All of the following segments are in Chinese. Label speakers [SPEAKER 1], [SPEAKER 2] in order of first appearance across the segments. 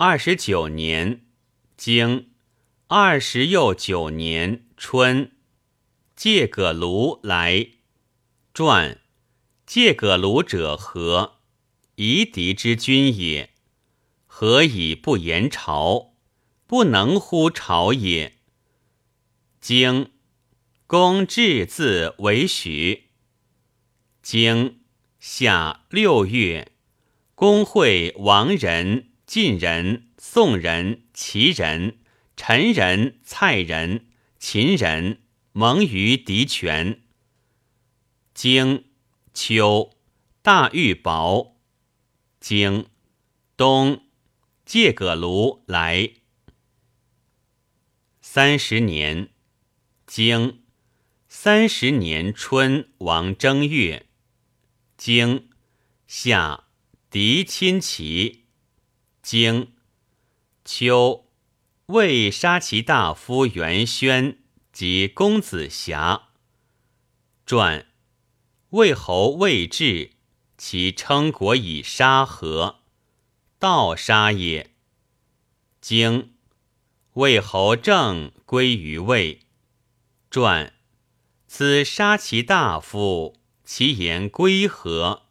[SPEAKER 1] 二十九年，经二十又九年春，借葛庐来。传：借葛庐者何？夷狄之君也。何以不言朝？不能乎朝也。经公至字为许。经夏六月，公会王人、晋人、宋人、齐人、陈人、蔡人、秦人蒙于狄泉。经秋，大玉雹。经冬。借葛庐来。三十年，经三十年春，王正月，经夏狄亲齐，经秋魏杀其大夫元宣及公子瑕。传魏侯魏志，其称国以沙河。盗杀也。经魏侯政归于魏。传此杀其大夫，其言归何？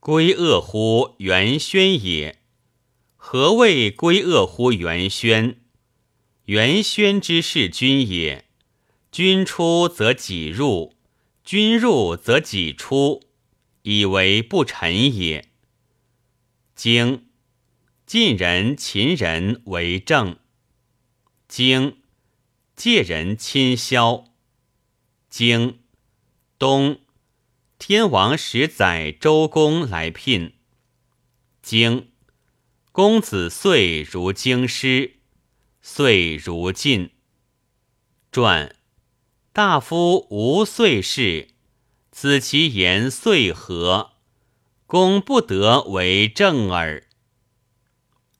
[SPEAKER 1] 归恶乎元宣也。何谓归恶乎元宣？元宣之事君也。君出则己入，君入则己出，以为不臣也。经。晋人、秦人为政。经借人亲萧。经东，天王使宰周公来聘。经公子遂如京师，遂如晋。传大夫无遂事，子其言遂何？公不得为政耳。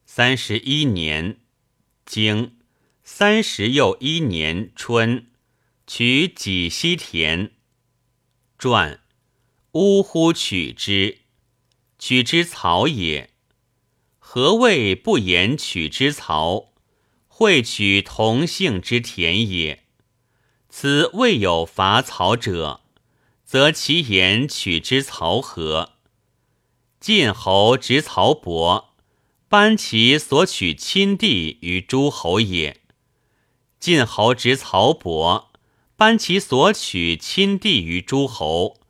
[SPEAKER 1] 三十一年，经三十又一年春，取己西田。传呜呼取之，取之草也。何谓不言取之曹？会取同姓之田也。此未有伐曹者，则其言取之曹何？晋侯执曹伯。班其所取亲弟于诸侯也。晋侯执曹伯，班其所取亲弟于诸侯，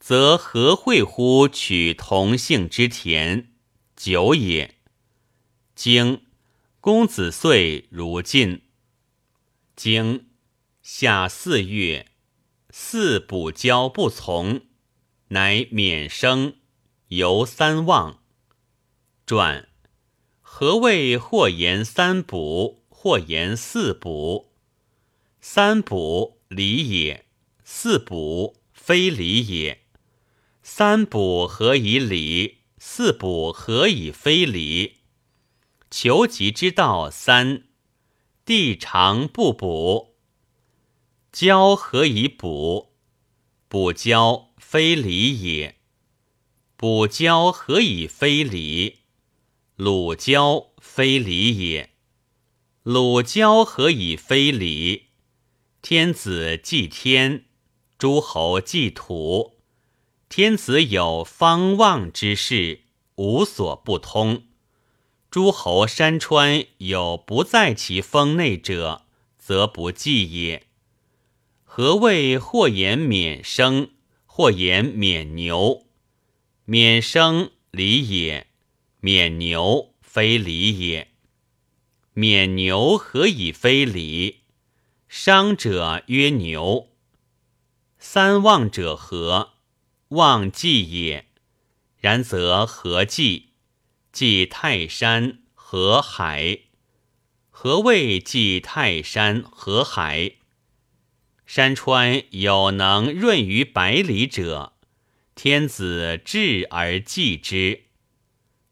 [SPEAKER 1] 则何会乎取同姓之田？久也。经公子遂如晋。经夏四月，四补交不从，乃免生，由三望。传。何谓或言三补，或言四补？三补礼也，四补非礼也。三补何以礼？四补何以非礼？求吉之道三：地长不补。交何以补？补交非礼也。补交何以非礼？鲁交非礼也，鲁交何以非礼？天子祭天，诸侯祭土。天子有方望之事，无所不通。诸侯山川有不在其封内者，则不祭也。何谓或言免生，或言免牛？免生礼也。免牛非礼也，免牛何以非礼？伤者曰牛。三望者何？望祭也。然则何祭？祭泰山河海。何谓祭泰山河海？山川有能润于百里者，天子至而祭之。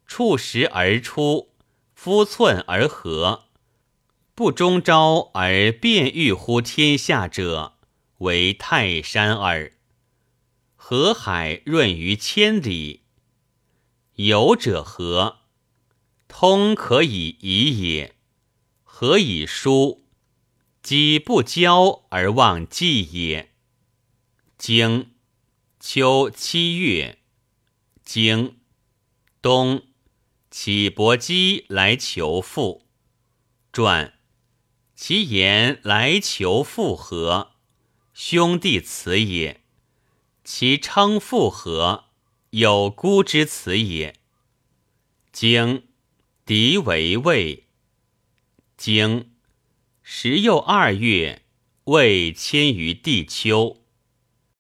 [SPEAKER 1] 触石而出，夫寸而合，不终朝而便欲乎天下者，为泰山耳。河海润于千里，有者何？通可以移也。何以书？己不交而忘记也。经，秋七月。经，冬，启伯姬来求父。传，其言来求父何？兄弟辞也。其称父何？有孤之辞也。经，敌为魏。经，时又二月，魏迁于地丘。